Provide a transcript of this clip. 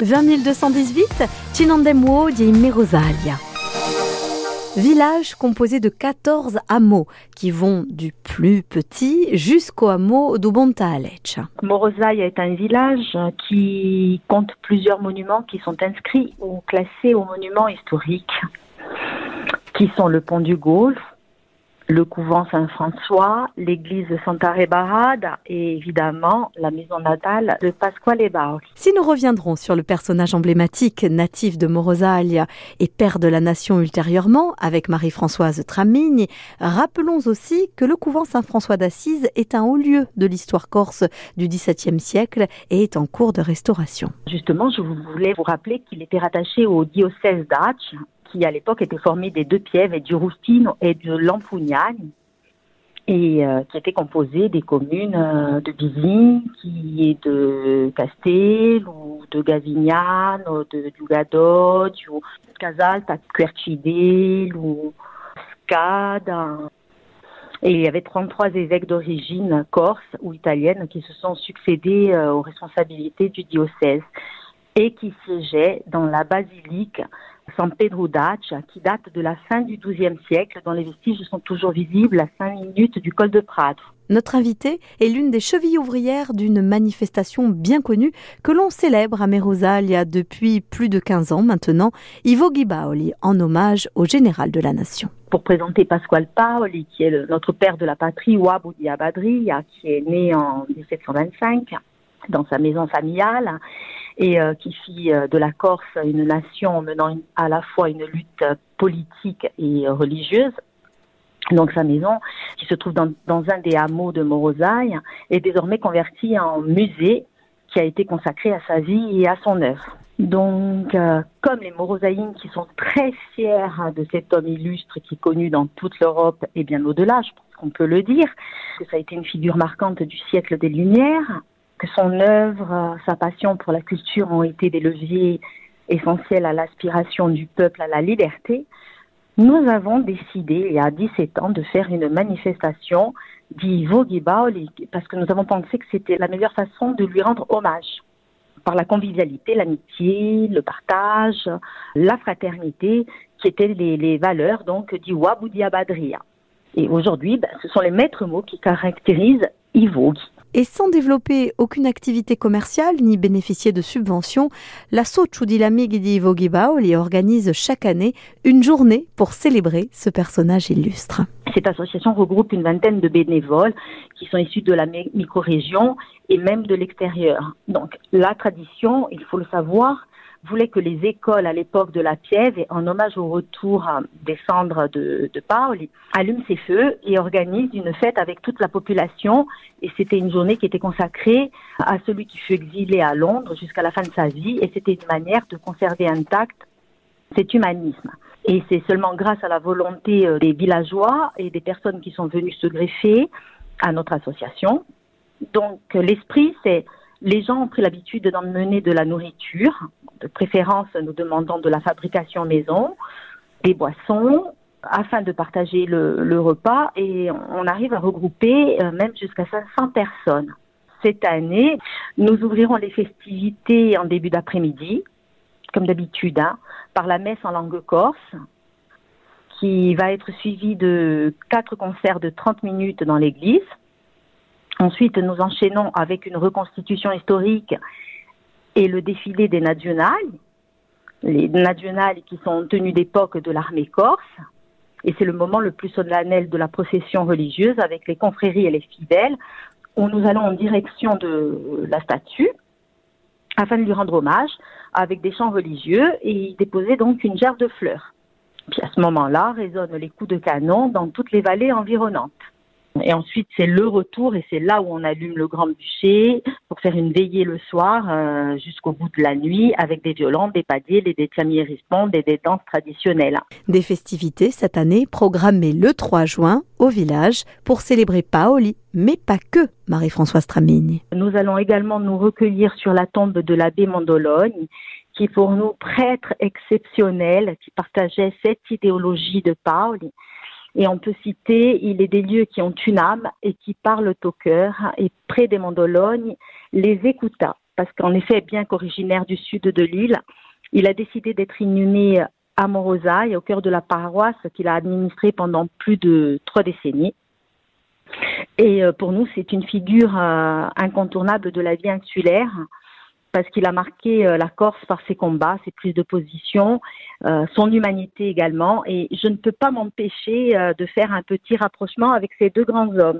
20218 Cinandemwo di Merosalia. Village composé de 14 hameaux qui vont du plus petit jusqu'au hameau d'Ubontalec. Morosaia est un village qui compte plusieurs monuments qui sont inscrits ou classés aux monuments historiques, qui sont le pont du Golfe, le couvent Saint-François, l'église de Santa Rebarada et évidemment la maison natale de Pasquale Bauri. Si nous reviendrons sur le personnage emblématique natif de Morosalia et père de la nation ultérieurement avec Marie-Françoise Tramigne, rappelons aussi que le couvent Saint-François d'Assise est un haut lieu de l'histoire corse du XVIIe siècle et est en cours de restauration. Justement, je voulais vous rappeler qu'il était rattaché au diocèse d'Ach qui à l'époque était formé des deux Pièves et du Roustino et de l'Ampugnagne et euh, qui était composé des communes euh, de Bisigny, qui est de Castel ou de Gavignane, ou de Dugadot, ou Casalta, Quercidel ou Scade. Et il y avait 33 évêques d'origine corse ou italienne qui se sont succédés euh, aux responsabilités du diocèse et qui siégeaient dans la basilique San Pedro d'Ache, qui date de la fin du XIIe siècle, dont les vestiges sont toujours visibles à 5 minutes du col de Prades. Notre invité est l'une des chevilles ouvrières d'une manifestation bien connue que l'on célèbre à Merosalia depuis plus de 15 ans maintenant, Ivo Gibaoli, en hommage au général de la nation. Pour présenter Pasquale Paoli, qui est notre père de la patrie, Wabu Diabadria, qui est né en 1725 dans sa maison familiale et euh, qui fit euh, de la Corse une nation menant à la fois une lutte politique et religieuse. Donc sa maison, qui se trouve dans, un des hameaux de Morosaille, est désormais convertie en musée qui a été consacré à sa vie et à son œuvre. Donc, euh, comme les Morosaïnes qui sont très fiers de cet homme illustre qui est connu dans toute l'Europe et bien au-delà, je pense qu'on peut le dire, que ça a été une figure marquante du siècle des Lumières, son œuvre, sa passion pour la culture ont été des leviers essentiels à l'aspiration du peuple à la liberté, nous avons décidé, il y a 17 ans, de faire une manifestation d'Ivo Gibaoli, parce que nous avons pensé que c'était la meilleure façon de lui rendre hommage par la convivialité, l'amitié, le partage, la fraternité, qui étaient les, valeurs donc d'Iwabu Diabadria. Et aujourd'hui, ben, ce sont les maîtres mots qui caractérisent Ivo et sans développer aucune activité commerciale ni bénéficier de subventions, la Sochudilami di Vogibaoli organise chaque année une journée pour célébrer ce personnage illustre. Cette association regroupe une vingtaine de bénévoles qui sont issus de la micro-région et même de l'extérieur. Donc la tradition, il faut le savoir, voulait que les écoles à l'époque de la Piève, en hommage au retour des cendres de, de Paoli, allument ces feux et organisent une fête avec toute la population. Et c'était une journée qui était consacrée à celui qui fut exilé à Londres jusqu'à la fin de sa vie. Et c'était une manière de conserver intact cet humanisme. Et c'est seulement grâce à la volonté euh, des villageois et des personnes qui sont venues se greffer à notre association. Donc l'esprit, c'est les gens ont pris l'habitude d'emmener de la nourriture, de préférence nous demandant de la fabrication maison, des boissons, afin de partager le, repas et on arrive à regrouper euh, même jusqu'à 500 personnes. Cette année, nous ouvrirons les festivités en début d'après-midi, comme d'habitude, hein, par la messe en langue corse, qui va être suivie de quatre concerts de 30 minutes dans l'église. Ensuite, nous enchaînons avec une reconstitution historique et le défilé des nationales, les nationales qui sont tenues d'époque de l'armée corse. Et c'est le moment le plus solennel de la procession religieuse avec les confréries et les fidèles, où nous allons en direction de la statue afin de lui rendre hommage avec des chants religieux et y déposer donc une gerbe de fleurs. Puis à ce moment-là résonnent les coups de canon dans toutes les vallées environnantes. Et ensuite, c'est le retour et c'est là où on allume le grand bûcher pour faire une veillée le soir euh, jusqu'au bout de la nuit avec des violons, des padiers, des détiamiérispondes et des danses traditionnelles. Des festivités cette année programmées le 3 juin au village pour célébrer Paoli, mais pas que Marie-Françoise Tramini. Nous allons également nous recueillir sur la tombe de l'abbé Mandologne qui est pour nous prêtre exceptionnel, qui partageait cette idéologie de Paoli et on peut citer, il est des lieux qui ont une âme et qui parlent au cœur. Et près des Mandolognes, les écouta. parce qu'en effet, bien qu'originaire du sud de l'île, il a décidé d'être inhumé à Morosaille, au cœur de la paroisse qu'il a administrée pendant plus de trois décennies. Et euh, pour nous, c'est une figure euh, incontournable de la vie insulaire parce qu'il a marqué euh, la Corse par ses combats, ses prises de position, son humanité également. Et je ne peux pas m'empêcher de faire un petit rapprochement avec ces deux grands hommes.